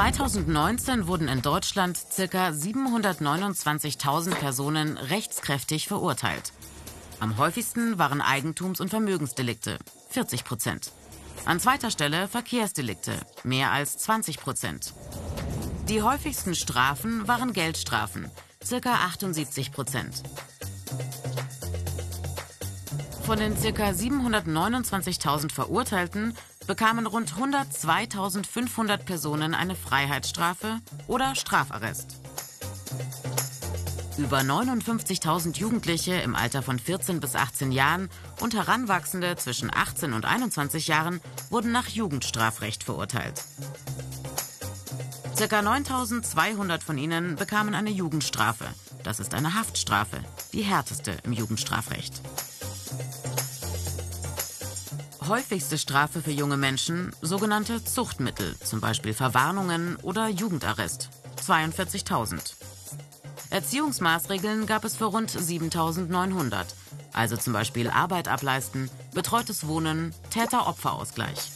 2019 wurden in Deutschland ca. 729.000 Personen rechtskräftig verurteilt. Am häufigsten waren Eigentums- und Vermögensdelikte, 40 Prozent. An zweiter Stelle Verkehrsdelikte, mehr als 20 Prozent. Die häufigsten Strafen waren Geldstrafen, ca. 78 Prozent. Von den ca. 729.000 Verurteilten bekamen rund 102.500 Personen eine Freiheitsstrafe oder Strafarrest. Über 59.000 Jugendliche im Alter von 14 bis 18 Jahren und Heranwachsende zwischen 18 und 21 Jahren wurden nach Jugendstrafrecht verurteilt. Circa 9.200 von ihnen bekamen eine Jugendstrafe. Das ist eine Haftstrafe, die härteste im Jugendstrafrecht häufigste Strafe für junge Menschen sogenannte Zuchtmittel, zum Beispiel Verwarnungen oder Jugendarrest. 42.000. Erziehungsmaßregeln gab es für rund 7.900, also zum Beispiel Arbeit ableisten, betreutes Wohnen, Täter-Opfer-Ausgleich.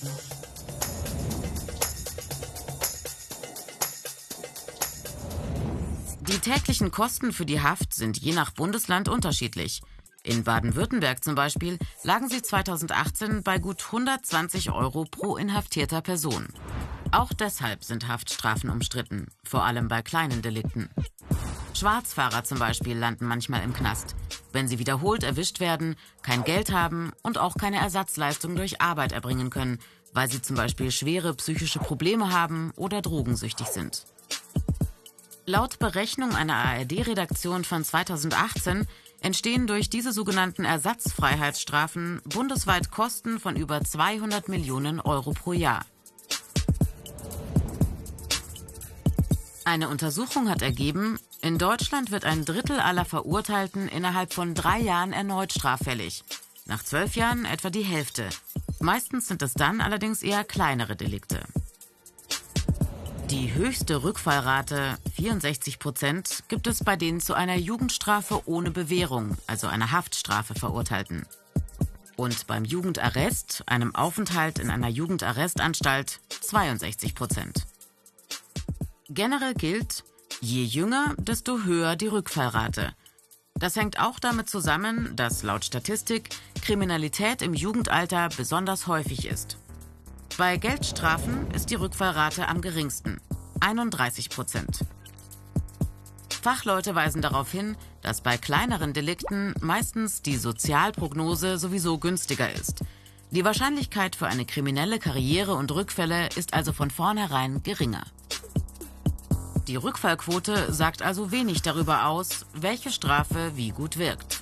Die täglichen Kosten für die Haft sind je nach Bundesland unterschiedlich. In Baden-Württemberg zum Beispiel lagen sie 2018 bei gut 120 Euro pro inhaftierter Person. Auch deshalb sind Haftstrafen umstritten, vor allem bei kleinen Delikten. Schwarzfahrer zum Beispiel landen manchmal im Knast, wenn sie wiederholt erwischt werden, kein Geld haben und auch keine Ersatzleistung durch Arbeit erbringen können, weil sie zum Beispiel schwere psychische Probleme haben oder drogensüchtig sind. Laut Berechnung einer ARD-Redaktion von 2018 entstehen durch diese sogenannten Ersatzfreiheitsstrafen bundesweit Kosten von über 200 Millionen Euro pro Jahr. Eine Untersuchung hat ergeben, in Deutschland wird ein Drittel aller Verurteilten innerhalb von drei Jahren erneut straffällig. Nach zwölf Jahren etwa die Hälfte. Meistens sind es dann allerdings eher kleinere Delikte. Die höchste Rückfallrate, 64 Prozent, gibt es bei den zu einer Jugendstrafe ohne Bewährung, also einer Haftstrafe verurteilten. Und beim Jugendarrest, einem Aufenthalt in einer Jugendarrestanstalt, 62 Prozent. Generell gilt, je jünger, desto höher die Rückfallrate. Das hängt auch damit zusammen, dass laut Statistik Kriminalität im Jugendalter besonders häufig ist. Bei Geldstrafen ist die Rückfallrate am geringsten, 31 Prozent. Fachleute weisen darauf hin, dass bei kleineren Delikten meistens die Sozialprognose sowieso günstiger ist. Die Wahrscheinlichkeit für eine kriminelle Karriere und Rückfälle ist also von vornherein geringer. Die Rückfallquote sagt also wenig darüber aus, welche Strafe wie gut wirkt.